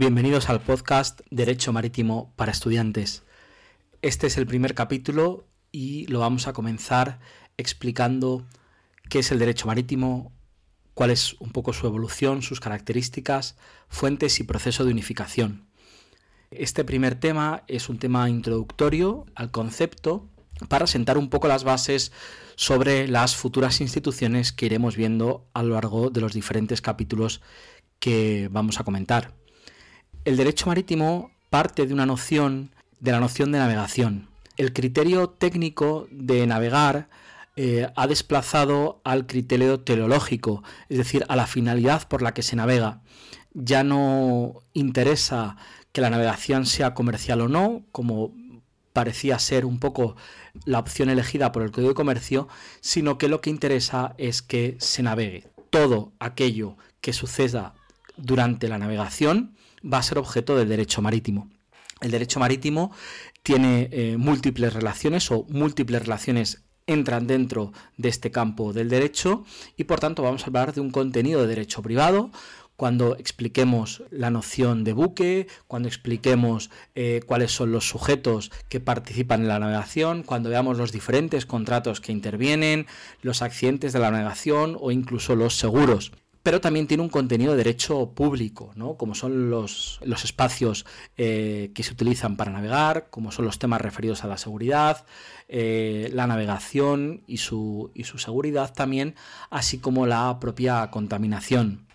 Bienvenidos al podcast Derecho Marítimo para Estudiantes. Este es el primer capítulo y lo vamos a comenzar explicando qué es el derecho marítimo, cuál es un poco su evolución, sus características, fuentes y proceso de unificación. Este primer tema es un tema introductorio al concepto para sentar un poco las bases sobre las futuras instituciones que iremos viendo a lo largo de los diferentes capítulos que vamos a comentar. El derecho marítimo parte de una noción, de la noción de navegación. El criterio técnico de navegar eh, ha desplazado al criterio teleológico, es decir, a la finalidad por la que se navega. Ya no interesa que la navegación sea comercial o no, como parecía ser un poco la opción elegida por el Código de Comercio, sino que lo que interesa es que se navegue. Todo aquello que suceda durante la navegación va a ser objeto del derecho marítimo. El derecho marítimo tiene eh, múltiples relaciones o múltiples relaciones entran dentro de este campo del derecho y por tanto vamos a hablar de un contenido de derecho privado cuando expliquemos la noción de buque, cuando expliquemos eh, cuáles son los sujetos que participan en la navegación, cuando veamos los diferentes contratos que intervienen, los accidentes de la navegación o incluso los seguros pero también tiene un contenido de derecho público, ¿no? como son los, los espacios eh, que se utilizan para navegar, como son los temas referidos a la seguridad, eh, la navegación y su, y su seguridad también, así como la propia contaminación.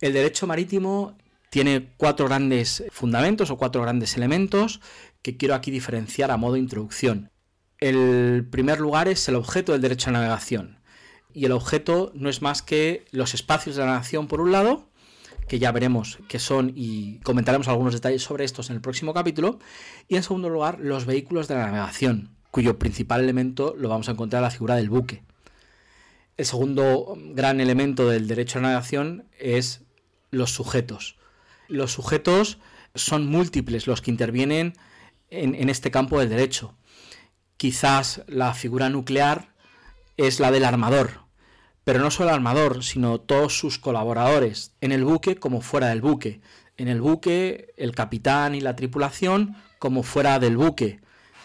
El derecho marítimo tiene cuatro grandes fundamentos o cuatro grandes elementos que quiero aquí diferenciar a modo de introducción. El primer lugar es el objeto del derecho a navegación y el objeto no es más que los espacios de la nación por un lado, que ya veremos qué son y comentaremos algunos detalles sobre estos en el próximo capítulo, y en segundo lugar los vehículos de la navegación, cuyo principal elemento lo vamos a encontrar en la figura del buque. El segundo gran elemento del derecho a la navegación es los sujetos. Los sujetos son múltiples los que intervienen en, en este campo del derecho. Quizás la figura nuclear es la del armador, pero no solo el armador, sino todos sus colaboradores, en el buque como fuera del buque. En el buque, el capitán y la tripulación como fuera del buque.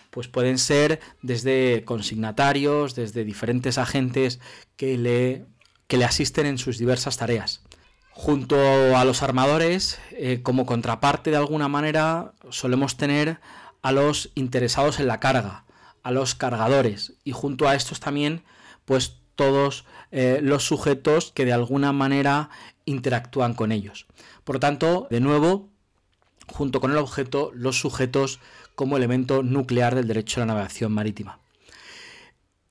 Pues pueden ser desde consignatarios, desde diferentes agentes que le, que le asisten en sus diversas tareas. Junto a los armadores, eh, como contraparte de alguna manera, solemos tener a los interesados en la carga, a los cargadores, y junto a estos también, pues todos eh, los sujetos que de alguna manera interactúan con ellos. Por tanto, de nuevo, junto con el objeto, los sujetos como elemento nuclear del derecho a la navegación marítima.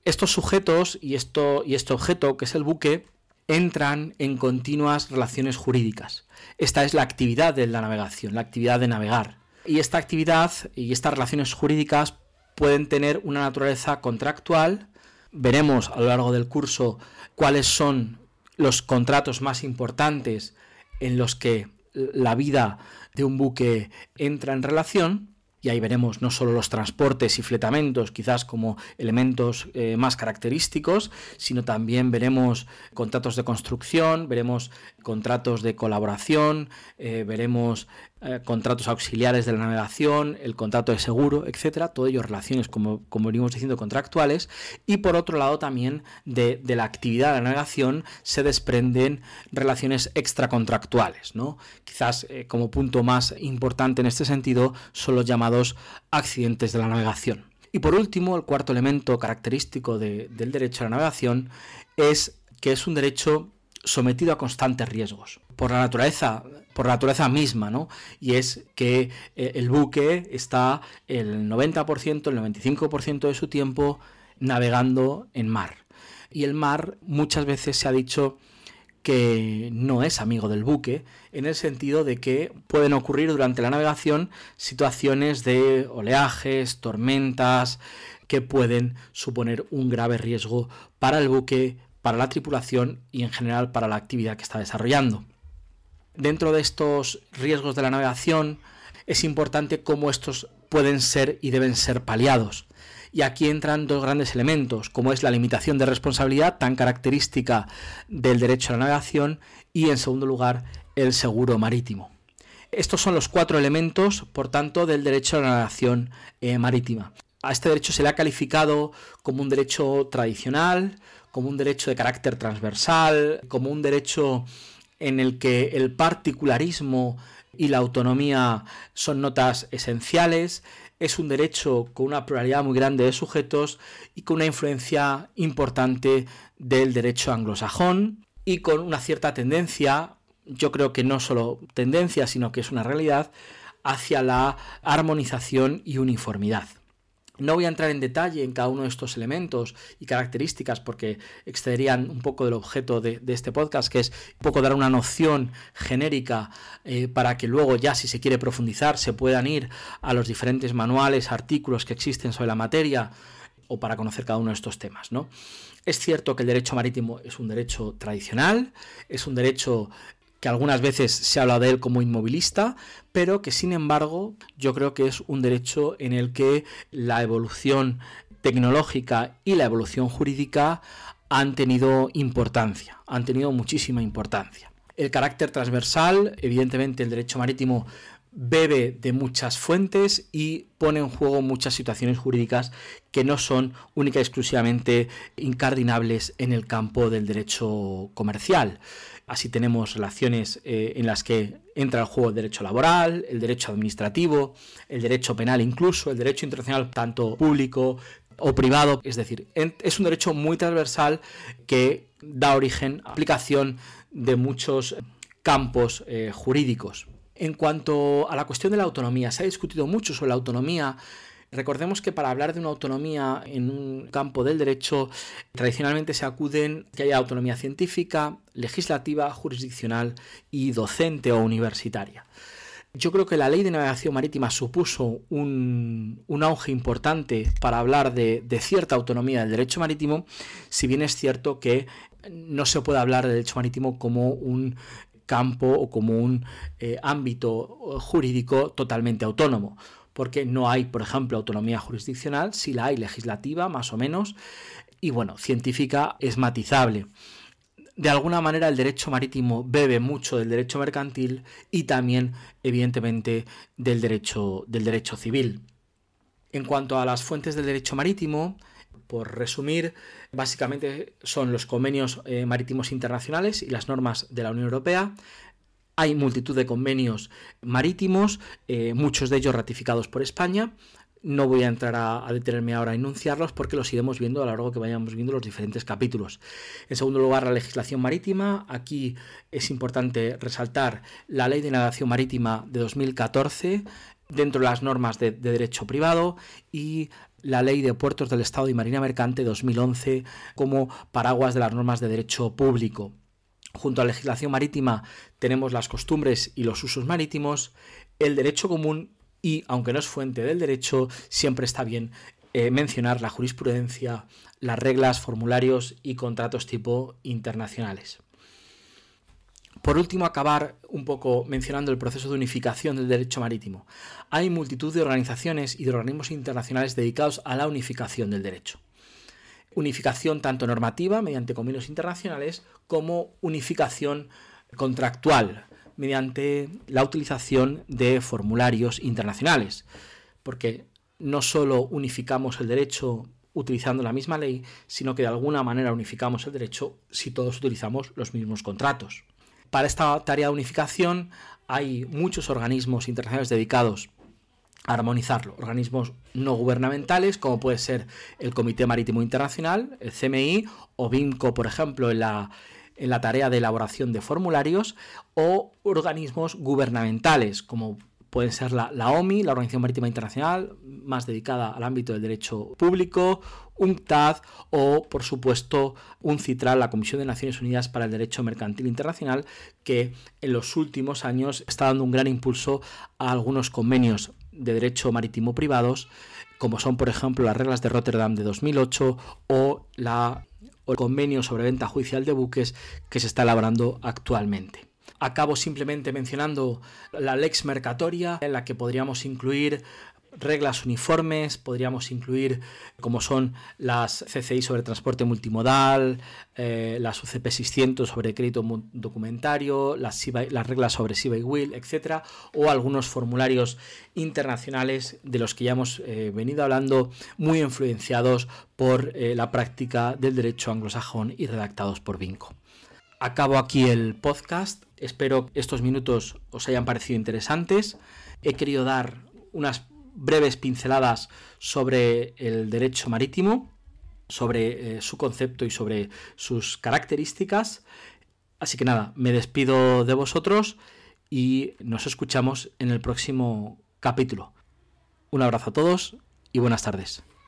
Estos sujetos y, esto, y este objeto, que es el buque, entran en continuas relaciones jurídicas. Esta es la actividad de la navegación, la actividad de navegar. Y esta actividad y estas relaciones jurídicas pueden tener una naturaleza contractual, veremos a lo largo del curso cuáles son los contratos más importantes en los que la vida de un buque entra en relación. Y ahí veremos no solo los transportes y fletamentos quizás como elementos eh, más característicos, sino también veremos contratos de construcción, veremos contratos de colaboración, eh, veremos eh, contratos auxiliares de la navegación, el contrato de seguro, etcétera, todo ello relaciones, como, como venimos diciendo, contractuales, y por otro lado también de, la actividad de la navegación se desprenden relaciones extracontractuales, ¿no? Quizás eh, como punto más importante en este sentido son los llamados accidentes de la navegación. Y por último, el cuarto elemento característico del derecho a la navegación es que es un derecho sometido a constantes riesgos por la naturaleza por naturaleza misma, ¿no? Y es que eh, el buque está el 90%, el 95% de su tiempo navegando en mar. Y el mar muchas veces se ha dicho que no es amigo del buque, en el sentido de que pueden ocurrir durante la navegación situaciones de oleajes, tormentas, que pueden suponer un grave riesgo para el buque, para la tripulación y en general para la actividad que está desarrollando. Dentro de estos riesgos de la navegación es importante cómo estos pueden ser y deben ser paliados. Y aquí entran dos grandes elementos, como es la limitación de responsabilidad, tan característica del derecho a la navegación, y en segundo lugar, el seguro marítimo. Estos son los cuatro elementos, por tanto, del derecho a la navegación eh, marítima. A este derecho se le ha calificado como un derecho tradicional, como un derecho de carácter transversal, como un derecho en el que el particularismo y la autonomía son notas esenciales, es un derecho con una pluralidad muy grande de sujetos y con una influencia importante del derecho anglosajón y con una cierta tendencia, yo creo que no solo tendencia, sino que es una realidad, hacia la armonización y uniformidad. No voy a entrar en detalle en cada uno de estos elementos y características porque excederían un poco del objeto de, este podcast, que es un poco dar una noción genérica eh, para que luego ya si se quiere profundizar se puedan ir a los diferentes manuales, artículos que existen sobre la materia o para conocer cada uno de estos temas. ¿no? Es cierto que el derecho marítimo es un derecho tradicional, es un derecho que algunas veces se habla de él como inmovilista, pero que sin embargo yo creo que es un derecho en el que la evolución tecnológica y la evolución jurídica han tenido importancia, han tenido muchísima importancia. El carácter transversal, evidentemente el derecho marítimo bebe de muchas fuentes y pone en juego muchas situaciones jurídicas que no son única y exclusivamente incardinables en el campo del derecho comercial. Así tenemos relaciones eh, en las que entra el juego el derecho laboral, el derecho administrativo, el derecho penal incluso, el derecho internacional tanto público o privado. Es decir, es un derecho muy transversal que da origen a aplicación de muchos campos eh, jurídicos. En cuanto a la cuestión de la autonomía, se ha discutido mucho sobre la autonomía Recordemos que para hablar de una autonomía en un campo del derecho, tradicionalmente se acuden que haya autonomía científica, legislativa, jurisdiccional y docente o universitaria. Yo creo que la ley de navegación marítima supuso un, auge importante para hablar de, cierta autonomía del derecho marítimo, si bien es cierto que no se puede hablar del derecho marítimo como un campo o como un eh, ámbito jurídico totalmente autónomo porque no hay, por ejemplo, autonomía jurisdiccional, si la hay legislativa, más o menos, y bueno, científica es matizable. De alguna manera el derecho marítimo bebe mucho del derecho mercantil y también, evidentemente, del derecho, del derecho civil. En cuanto a las fuentes del derecho marítimo, por resumir, básicamente son los convenios eh, marítimos internacionales y las normas de la Unión Europea, hay multitud de convenios marítimos, eh, muchos de ellos ratificados por España. No voy a entrar a, detenerme ahora a enunciarlos porque los iremos viendo a lo largo que vayamos viendo los diferentes capítulos. En segundo lugar, la legislación marítima. Aquí es importante resaltar la Ley de Navegación Marítima de 2014 dentro de las normas de, de derecho privado y la Ley de Puertos del Estado y Marina Mercante 2011 como paraguas de las normas de derecho público. Junto a la legislación marítima tenemos las costumbres y los usos marítimos, el derecho común y, aunque no es fuente del derecho, siempre está bien eh, mencionar la jurisprudencia, las reglas, formularios y contratos tipo internacionales. Por último, acabar un poco mencionando el proceso de unificación del derecho marítimo. Hay multitud de organizaciones y de organismos internacionales dedicados a la unificación del derecho unificación tanto normativa mediante convenios internacionales como unificación contractual mediante la utilización de formularios internacionales. Porque no solo unificamos el derecho utilizando la misma ley, sino que de alguna manera unificamos el derecho si todos utilizamos los mismos contratos. Para esta tarea de unificación hay muchos organismos internacionales dedicados armonizarlo. Organismos no gubernamentales, como puede ser el Comité Marítimo Internacional, el CMI, o BIMCO, por ejemplo, en la, en la tarea de elaboración de formularios, o organismos gubernamentales, como pueden ser la, OMI, la Organización Marítima Internacional, más dedicada al ámbito del derecho público, UNCTAD o, por supuesto, UNCITRAL, la Comisión de Naciones Unidas para el Derecho Mercantil Internacional, que en los últimos años está dando un gran impulso a algunos convenios de derecho marítimo privados, como son, por ejemplo, las reglas de Rotterdam de 2008 o, la, el convenio sobre venta judicial de buques que se está elaborando actualmente. Acabo simplemente mencionando la lex mercatoria, en la que podríamos incluir reglas uniformes, podríamos incluir como son las CCI sobre transporte multimodal, las UCP 600 sobre crédito documentario, las, las reglas sobre SIBA y WIL, etc. O algunos formularios internacionales de los que ya hemos eh, venido hablando, muy influenciados por eh, la práctica del derecho anglosajón y redactados por Vinco. Acabo aquí el podcast, espero que estos minutos os hayan parecido interesantes. He querido dar unas breves pinceladas sobre el derecho marítimo, sobre eh, su concepto y sobre sus características. Así que nada, me despido de vosotros y nos escuchamos en el próximo capítulo. Un abrazo a todos y buenas tardes.